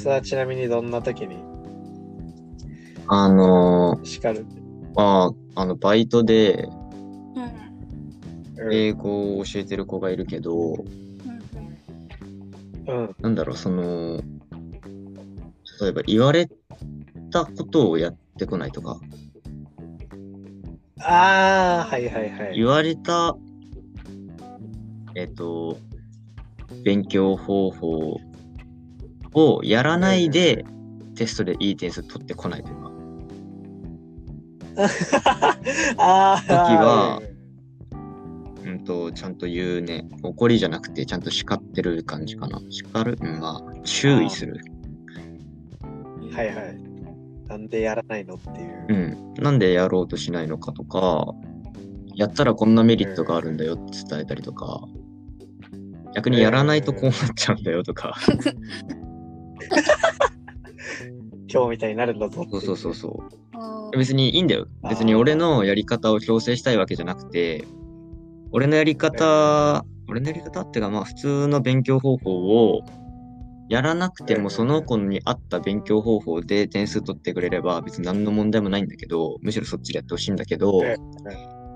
安はちなみにどんな時に？あのー、叱る。まあ、あの、バイトで英語を教えてる子がいるけど、うん。うん。なんだろう、その、例えば言われたことをやってこないとか、ああ、はいはいはい。言われた、えっと、勉強方法をやらないで、テストでいい点数取ってこないとか。ああ、時はうんと、ちゃんと言うね。怒りじゃなくて、ちゃんと叱ってる感じかな。叱る？うん、まあ、注意する。はいはい。なんでやらないのっていう。うん。なんでやろうとしないのかとか、やったらこんなメリットがあるんだよって伝えたりとか、逆にやらないとこうなっちゃうんだよとか、今日みたいになるんだぞそうそうそうそう。別にいいんだよ。別に俺のやり方を強制したいわけじゃなくて、俺のやり方、俺のやり方っていうかまあ普通の勉強方法をやらなくてもその子に合った勉強方法で点数取ってくれれば別に何の問題もないんだけど、むしろそっちでやってほしいんだけど、え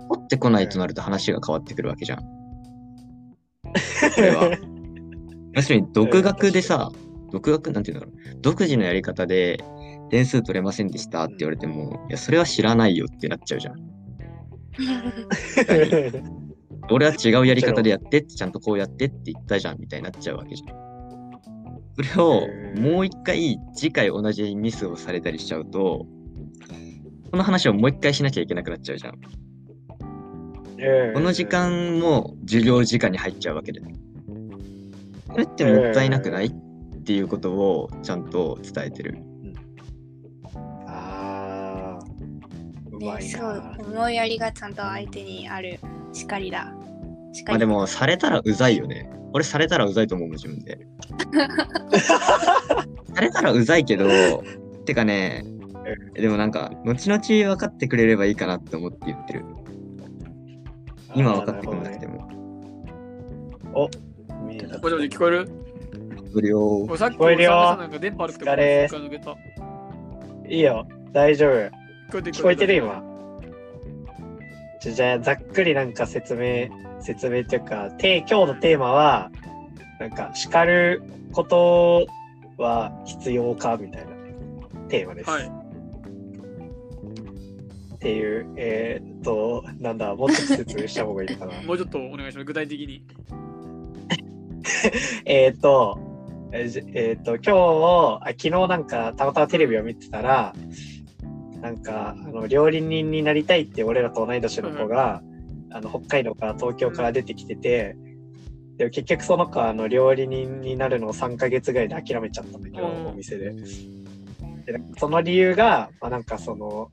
取ってこないとなると話が変わってくるわけじゃん。これは。要するに独学でさ、独学なんていうんだろう。独自のやり方で点数取れませんでしたって言われても、いや、それは知らないよってなっちゃうじゃん。俺は違うやり方でやってって、ちゃんとこうやってって言ったじゃんみたいになっちゃうわけじゃん。それをもう一回、次回同じミスをされたりしちゃうと、この話をもう一回しなきゃいけなくなっちゃうじゃん。この時間も授業時間に入っちゃうわけで。これってもったいなくない？っていうことをちゃんと伝えてる。ああ、ね、いそうな。思いやりがちゃんと相手にある叱りだ。叱りまあでも、されたらうざいよね。俺されたらうざいと思うもん、自分で。されたらうざいけど、てかね、でもなんか、後々分かってくれればいいかなって思って言ってる。今分かってくれなくても。も。お、見えた聞こえる？無料。俺さっき聞こえるよさなんか電波悪くてお疲れ一回抜けたいいよ、大丈夫。聞こえてる？聞こえてる今。じゃじゃあ、ざっくりなんか説明、説明っていうか、て今日のテーマは、なんか、叱ることは必要かみたいなテーマです。はいっていう、えーっと、なんだ、もっと説明した方がいいかな。もうちょっとお願いします具体的に えーっと、ええーっと、今日あ、昨日なんかたまたまテレビを見てたら、なんか、あの、料理人になりたいって俺らと同い年の子が、あの、北海道から東京から出てきてて、でも結局その子はあの料理人になるのを3ヶ月ぐらいで諦めちゃったんだけど、うんお店で。でその理由が、まあ、なんかその、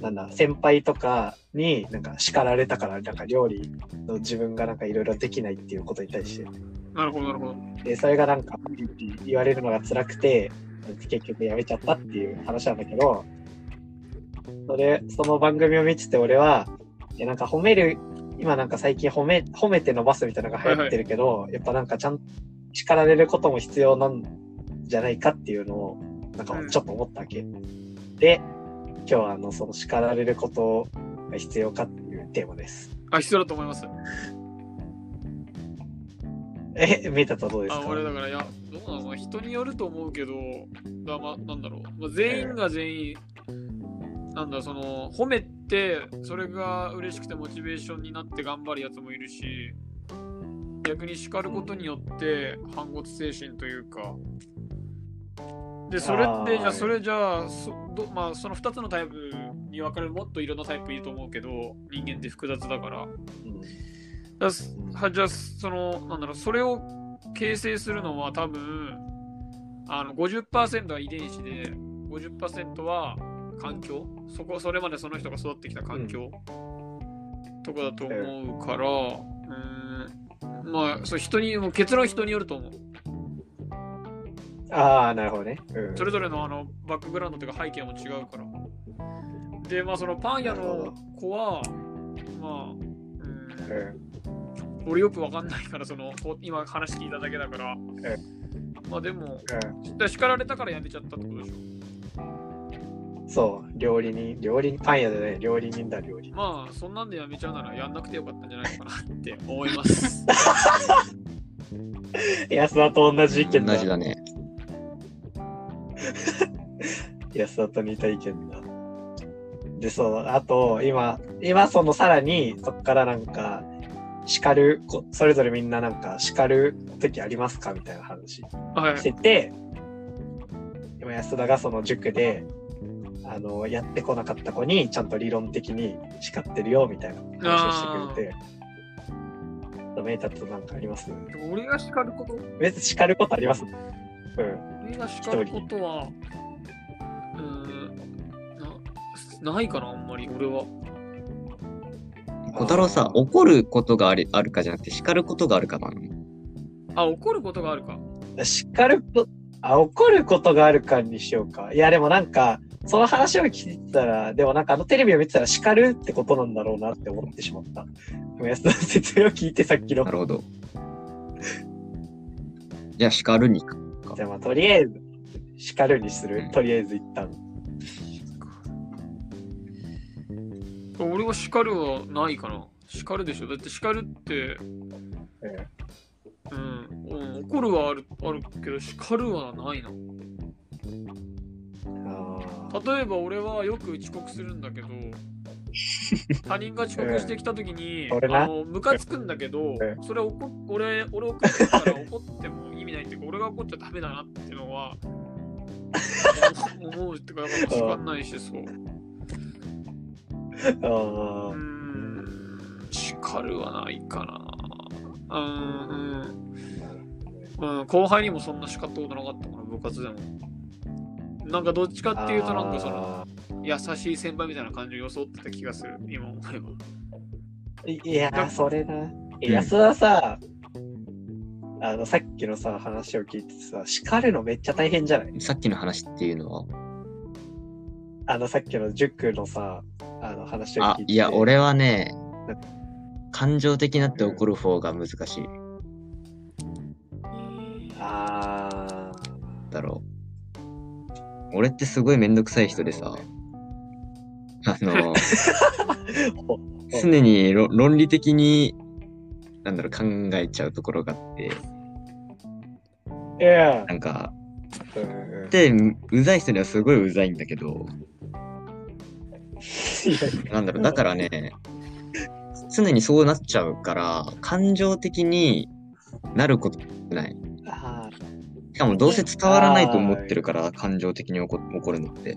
なんだ、先輩とかになんか叱られたから、なんか料理の自分がなんかいろいろできないっていうことに対して。なるほどなるほどで、それがなんか、言われるのが辛くて、結局やめちゃったっていう話なんだけど、それ、その番組を見てて俺は、いやなんか褒める、今なんか最近褒め、褒めて伸ばすみたいなのが流行ってるけど、やっぱなんかちゃんと叱られることも必要なんじゃないかっていうのを、なんかちょっと思ったわけ。で、今日はあの、その叱られることが必要かっていうテーマです。あ必要だと思いますえ、見たとどうですあか俺だからいやどうなの？まあ人によると思うけどだまあなんだろう、まあ、全員が全員なんだその褒めてそれが嬉しくてモチベーションになって頑張るやつもいるし逆に叱ることによって反骨精神というか。でそれってじゃあそれじゃあそど、まあ、その2つのタイプに分かれるもっといろんなタイプいると思うけど人間って複雑だから。うんだじゃあそのなんだろうそれを形成するのは多分あの50%は遺伝子で50%は環境。そこそれまでその人が育ってきた環境、とかだと思うから、うーん。まあそう人にもう結論人によると思う。ああ、なるほどね。うん。それぞれのあのバックグラウンドというか背景も違うから。でまあそのパン屋の子はまあうん俺よくわかんないからそのこ今話聞いただけだから、まあでも、う叱られたからやめちゃったってことでしょ。ん。そう、料理人、料理人、パン屋でね、料理人だ、料理人。まあ、そんなんでやめちゃうならやんなくてよかったんじゃないかなって思います。安田と同じ意見だ。同じだね。安田と似た意見だ。で、そう、あと、今、今そのさらに、そっからなんか、叱る、こそれぞれみんななんか、叱る時ありますか？みたいな話。はい。し。てて、今安田がその塾で、あの、やってこなかった子に、ちゃんと理論的に叱ってるよ、みたいな話をしてくれて、メータとなんかあります？俺が叱ること？別に叱ることあります？うん。俺が叱ることは、うーん、なないかな、あんまり俺は。小太郎さ、怒ることがあるあるかじゃなくて、叱ることがあるかな。あ、怒ることがあるか。叱るこ、あ、怒ることがあるかにしようか。いや、でもなんか、その話を聞いてたら、でもなんかあのテレビを見てたら叱るってことなんだろうなって思ってしまった。でも安田の説明を聞いてさっきのな。るほど。じゃあ、叱るに行く。じゃあまあとりあえず、叱るにするうん。とりあえず一旦。俺は叱るはないかな。叱るでしょ。だって叱るって、えうん、うん、怒るはあるあるけど、叱るはないな。例えば俺はよく遅刻するんだけど、他人が遅刻してきた時に、俺なあのムカつくんだけどえ、それ怒っ俺、俺怒ってるから怒っても意味ないっていうか、俺が怒っちゃダメだなっていうのは、思うってか、だから叱んないし、そう。あうーー。ん、叱るはないかな。うん、うん。うん、後輩にもそんな叱ったことなかったかな、部活でも。なんかどっちかっていうと、なんかその、あ優しい先輩みたいな感じを装ってた気がする、今思えば。ーいいやー、それな。え安田さ、あの、さっきのさ、話を聞いてさ、叱るのめっちゃ大変じゃない？さっきの話っていうのは？あの、さっきの塾のさ、話を聞い、て。あいや、俺はねな、感情的になって怒る方が難しい。あだろう。俺ってすごいめんどくさい人でさ、あの、常にろ論理的に、なんだろう、考えちゃうところがあって、なんか、で、うざい人にはすごいうざいんだけど、なんだろう、だからね、常にそうなっちゃうから、感情的になることない。あしかもどうせ伝わらないと思ってるから、感情的に怒怒るのって。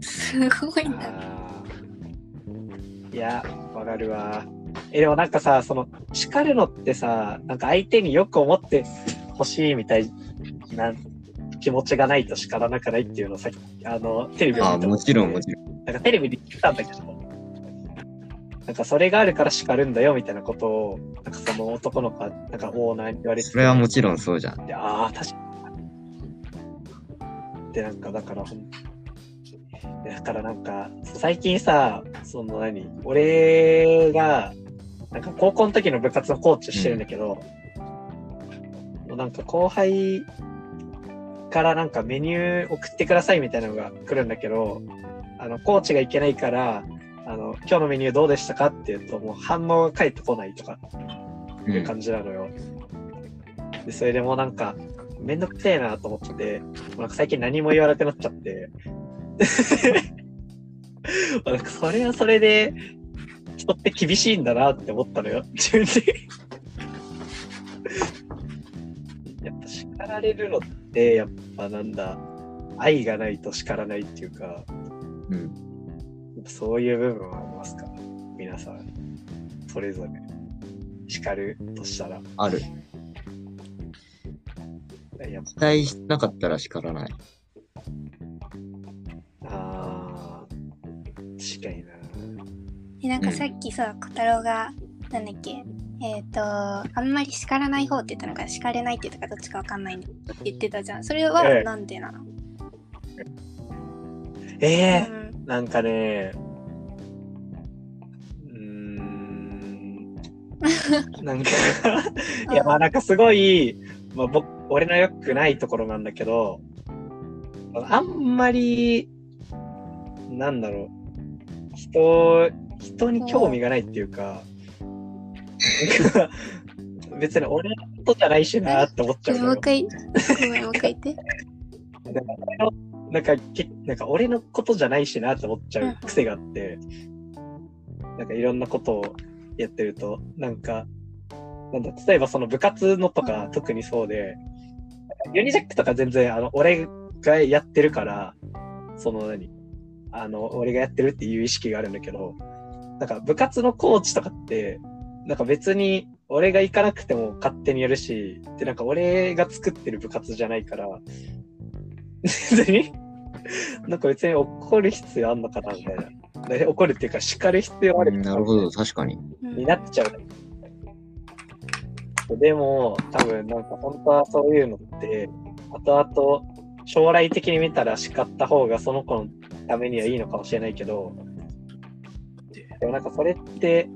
すごいーな。いや、わかるわ。え、でもなんかさ、その、叱るのってさ、なんか相手によく思ってほしいみたいな気持ちがないと叱らなくないっていうのをさっき、あの、テレビをああ、見てもちろん、もちろん。なんかテレビで言ってたんだけど、なんかそれがあるから叱るんだよみたいなことを、なんかその男の子は、なんかオーナーに言われててそれはもちろんそうじゃん。で、ああ、確かに。で、なんか、だからだからなんか、最近さ、その何、俺が、なんか高校の時の部活のコーチしてるんだけど、もうなんか後輩からなんかメニュー送ってくださいみたいなのが来るんだけど、あの、コーチが行けないから、あの、今日のメニューどうでしたかって言うと、もう反応が返ってこないとかうん。いう感じなのよ。で、それでもうなんか、めんどくせえなと思って、もうなんか最近何も言わなくなっちゃって。なんかそれはそれで、人って厳しいんだなって思ったのよ、自分で。やっぱ叱られるのって、やっぱなんだ、愛がないと叱らないっていうか、うん。やっぱそういう部分はありますか皆さん、それぞれ。叱るとしたら。ある。やっ期待しなかったら叱らない。ぱ、あー、確かにな。えなんかさっきさ、小太郎が、なんだっけ、えっ、と、あんまり叱らない方って言ったのか、叱れないって言ったかどっちかわかんないんでって言ってたじゃん。それはええなんでなの、ええうん。なんかね、うーん、なんか、いや、まあなんかすごい、まあ僕、俺の良くないところなんだけど、あんまり、なんだろう、人、人に興味がないっていうか、別に俺のことじゃないしなって思っちゃう。もう一回、ごめん、もう一回言って。なんかけ、なんか俺のことじゃないしなって思っちゃう癖があって、なんかいろんなことをやってると、なんか、なんだ、例えばその部活のとか特にそうで、ユニジャックとか全然あの、俺がやってるから、その何あの、俺がやってるっていう意識があるんだけど、なんか部活のコーチとかって、なんか別に俺が行かなくても勝手にやるし、で、なんか俺が作ってる部活じゃないから、別に、なんか別に怒る必要あんのかなみたいな。で怒るっていうか叱る必要あるなるほど、確かに。うんになっちゃう。でも、多分なんか本当はそういうのって、後々将来的に見たら叱った方がその子のためにはいいのかもしれないけど、でもなんかそれって、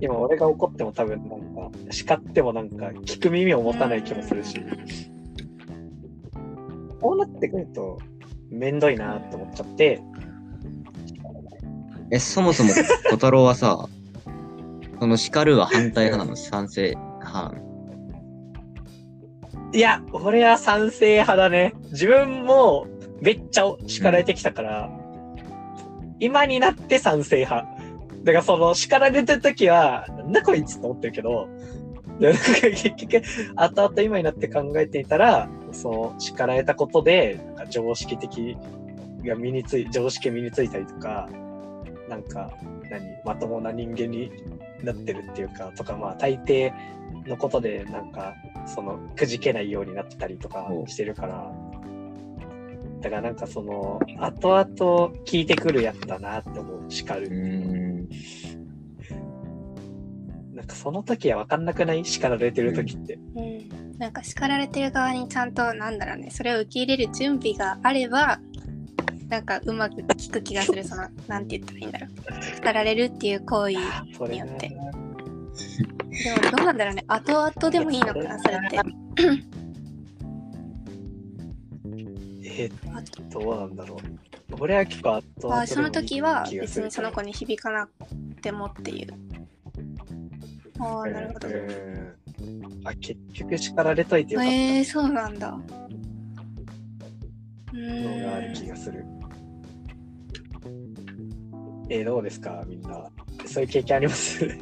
今俺が怒っても多分なんか叱ってもなんか聞く耳を持たない気もするし、こうなってくるとめんどいなって思っちゃって、え、そもそも小太郎はさ、その叱るは反対派なの？賛成派いや、俺は賛成派だね。自分もめっちゃ叱られてきたから、今になって賛成派。だからその叱られてる時は、なんだこいつって思ってるけど、結局、後々今になって考えてみたら、その叱られたことで、なんか常識的が身につい、常識身についたりとか、なんか、何、まともな人間になってるっていうか、とか、まあ大抵のことで、なんか、その、くじけないようになったりとかしてるから、だからなんかその、後々聞いてくるやつだなって思う、叱うる。ーん。なんかその時は分かんなくない？叱られてる時って。うん、なんか叱られてる側にちゃんとなんだろうねそれを受け入れる準備があればなんかうまく聞く気がするそのなんて言ったらいいんだろう。叱られるっていう行為によって。でもどうなんだろうね。後々でもいいのかなそれって。えーどうなんだろう。俺は結構後々あその時は別にその子に響かなくてもっていう。ああなるほど。うんあ、結局叱られといてよかった。えー、そうなんだ。うのがある気がする。えーどうですか？みんな。そういう経験あります？う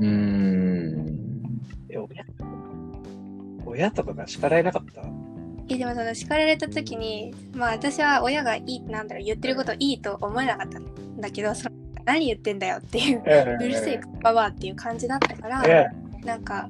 ーん。え、親親とかが叱られなかった？えでもその叱られた時にまあ私は親がいいなんだろう言ってることいいと思えなかったんだけどその何言ってんだよっていううるせえババアっていう感じだったからえなんか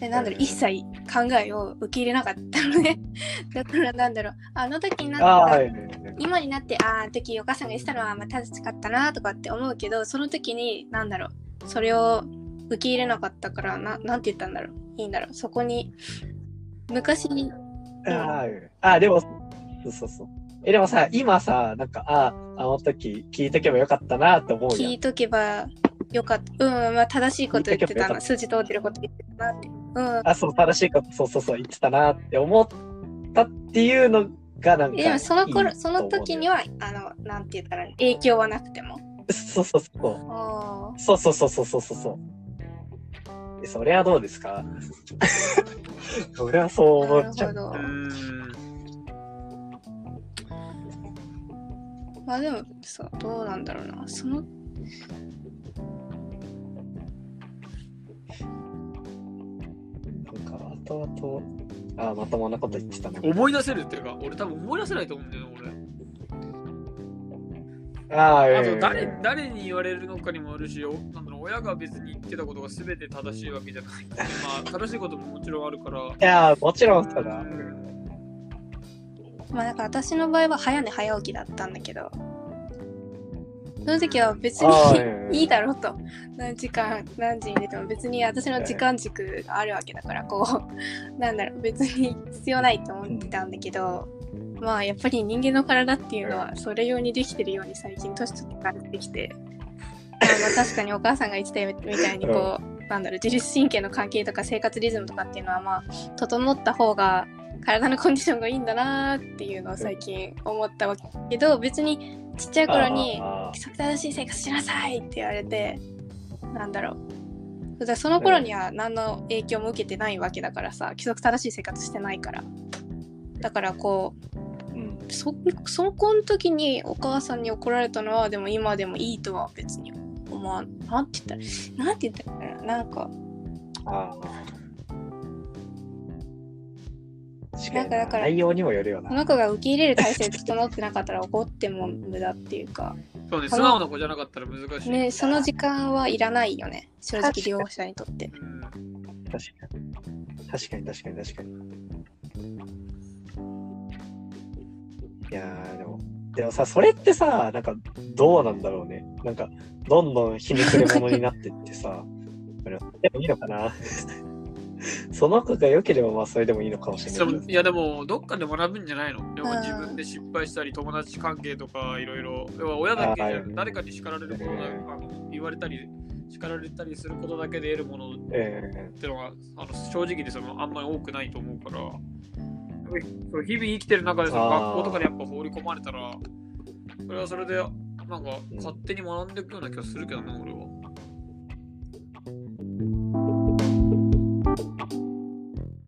えなんだろう一切考えを受け入れなかったのね だからなんだろうあの時になってああ、はい。今になってあああの時お母さんが言ってたのはまあ正しかったなとかって思うけどその時になんだろうそれを受け入れなかったからななんて言ったんだろういいんだろうそこに昔にあーあ、でも、そうそうそう。え、でもさ、今さ、なんか、ああ、あの時聞いとけばよかったなって思う聞い。とけばよかったうんまあ正しいこと言ってたな筋通ってること言ってたなってうんあ、そう、正しいこと、そうそうそう、言ってたなって思ったっていうのが、なんか。でもその頃その時には。はあのなんて言ったら影響はなくてもそうそうそう。ああそうそうそうそうそうそうそう。えそれはどうですか？俺はそうな思っちゃう。まあでもさどうなんだろうなそのなんか、後々、あまともなこと言ってたな。思い出せるっていうか、俺多分思い出せないと思うんだよね、俺。ああ、あええと誰、誰に言われるのかにもあるし、おなんだろう親が別に言ってたことが全て正しいわけじゃない。まあ、正しいことももちろんあるから。いや、もちろんそうだ。まあなんか私の場合は早寝早起きだったんだけど。その時は別に ええいいだろうと。何時間何時に出ても別に私の時間軸があるわけだからこう。なんだろう別に必要ないと思ってたんだけど。まあやっぱり人間の体っていうのはそれ用にできてるように最近年取って感じてきて。まあまあ確かにお母さんが言ってたみたいにこう、なんだろう自律神経の関係とか生活リズムとかっていうのはまあ整った方が体のコンディションがいいんだなーっていうのを最近思ったわけど別にちっちゃい頃にあ規則正しい生活しなさいって言われてなんだろう。だからその頃には何の影響も受けてないわけだからさ規則正しい生活してないから。だからこうーうん。そそこの時にお母さんに怒られたのはでも今でもいいとは別に思わん。なんて言ったらなんて言ったらなんかああ。確かになんかだから内容にもよるよな。この子が受け入れる体制整ってなかったら怒っても無駄っていうかそうね、素直な子じゃなかったら難しい。ねその時間はいらないよね正直利用者にとってうん確かに。確かに確かに確かに。いやーでも、でもさ、それってさ、なんかどうなんだろうね。なんか、どんどんひねくれ者になってってさ、こ れでもいいのかなその子が良ければまあそれでもいいのかもしれないいやでもどっかで学ぶんじゃないの？でもうん自分で失敗したり友達関係とかいろいろ。要は親だけじゃはい。誰かに叱られることだうんあの言われたり叱られたりすることだけで得るものっえ。てのがあの正直でそのあんまり多くないと思うから。日々生きてる中でその学校とかにやっぱ放り込まれたらそれはそれでなんかうん。勝手に学んでいくような気がするけどね俺は